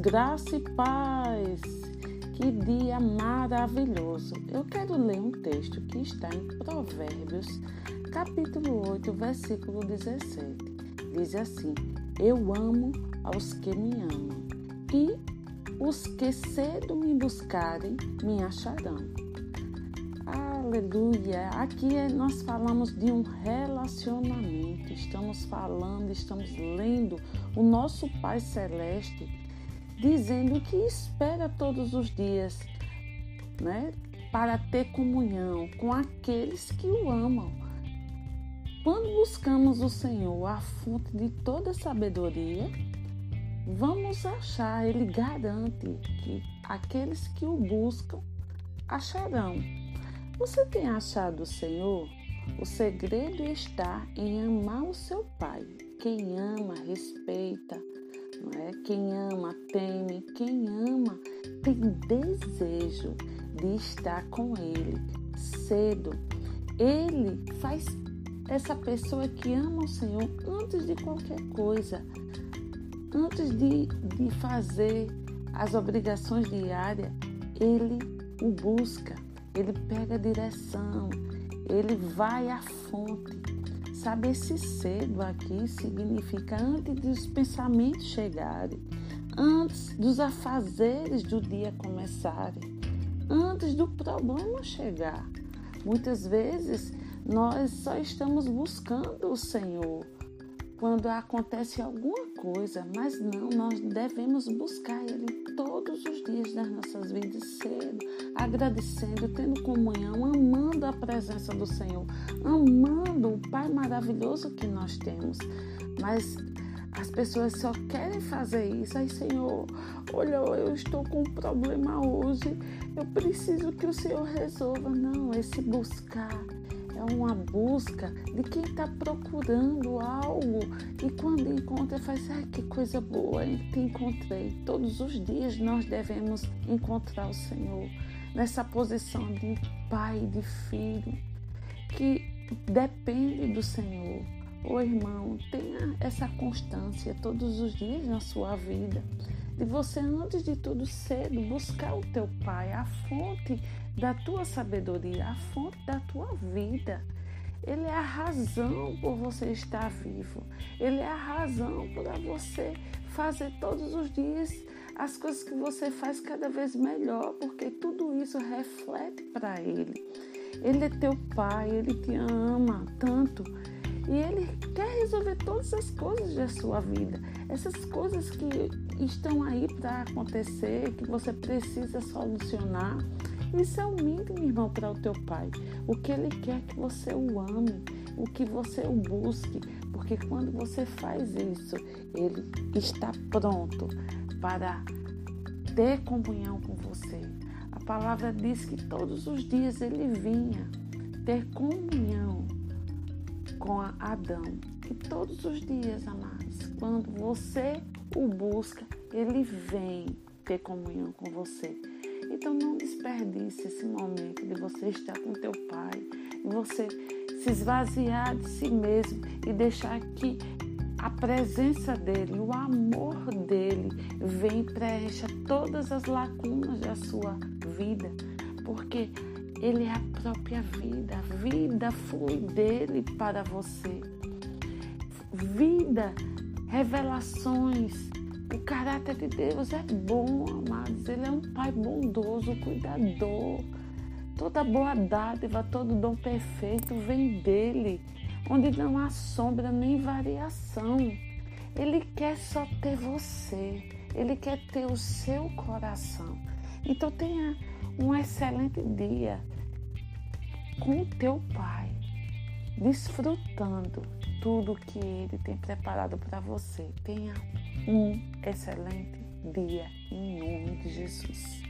Graça e paz. Que dia maravilhoso! Eu quero ler um texto que está em Provérbios, capítulo 8, versículo 17. Diz assim: Eu amo aos que me amam, e os que cedo me buscarem me acharão. Aleluia! Aqui é, nós falamos de um relacionamento, estamos falando, estamos lendo o nosso Pai Celeste dizendo que espera todos os dias, né, para ter comunhão com aqueles que o amam. Quando buscamos o Senhor, a fonte de toda sabedoria, vamos achar, ele garante que aqueles que o buscam acharão. Você tem achado o Senhor? O segredo está em amar o seu Pai. Quem ama, respeita, não é? Quem ama teme, quem ama tem desejo de estar com Ele cedo. Ele faz essa pessoa que ama o Senhor antes de qualquer coisa, antes de, de fazer as obrigações diárias, ele o busca, ele pega a direção, ele vai à fonte. Sabe, esse cedo aqui significa antes dos pensamentos chegarem, antes dos afazeres do dia começarem, antes do problema chegar. Muitas vezes nós só estamos buscando o Senhor quando acontece alguma coisa, mas não, nós devemos buscar Ele todos os dias das nossas vidas cedo, agradecendo, tendo comunhão, amando a presença do Senhor, amando o Pai maravilhoso que nós temos. Mas as pessoas só querem fazer isso. Aí, Senhor, olha, eu estou com um problema hoje, eu preciso que o Senhor resolva. Não, esse buscar é uma busca de quem está procurando algo e quando encontra faz, ai que coisa boa, te encontrei. Todos os dias nós devemos encontrar o Senhor nessa posição de pai de filho que depende do Senhor. Ô irmão, tenha essa constância todos os dias na sua vida de você, antes de tudo, cedo buscar o teu Pai, a fonte da tua sabedoria, a fonte da tua vida. Ele é a razão por você estar vivo. Ele é a razão para você fazer todos os dias as coisas que você faz cada vez melhor, porque tudo isso reflete para Ele. Ele é teu Pai, Ele te ama tanto e Ele quer resolver todas as coisas da sua vida. Essas coisas que estão aí para acontecer, que você precisa solucionar. Isso é o mínimo, irmão, para o teu pai. O que ele quer que você o ame, o que você o busque, porque quando você faz isso, ele está pronto para ter comunhão com você. A palavra diz que todos os dias ele vinha ter comunhão com Adão. E todos os dias, amados, quando você o busca, ele vem ter comunhão com você. Então não desperdice esse momento de você estar com teu pai, de você se esvaziar de si mesmo e deixar que a presença dele, o amor dele vem e preencha todas as lacunas da sua vida, porque ele é a própria vida, a vida flui dele para você. Vida, revelações, o caráter de Deus é bom, amados. Ele é um Pai bondoso, cuidador. Toda boa dádiva, todo dom perfeito vem dele, onde não há sombra nem variação. Ele quer só ter você, ele quer ter o seu coração. Então tenha um excelente dia com o teu Pai, desfrutando tudo que Ele tem preparado para você. Tenha um excelente dia, em nome de Jesus.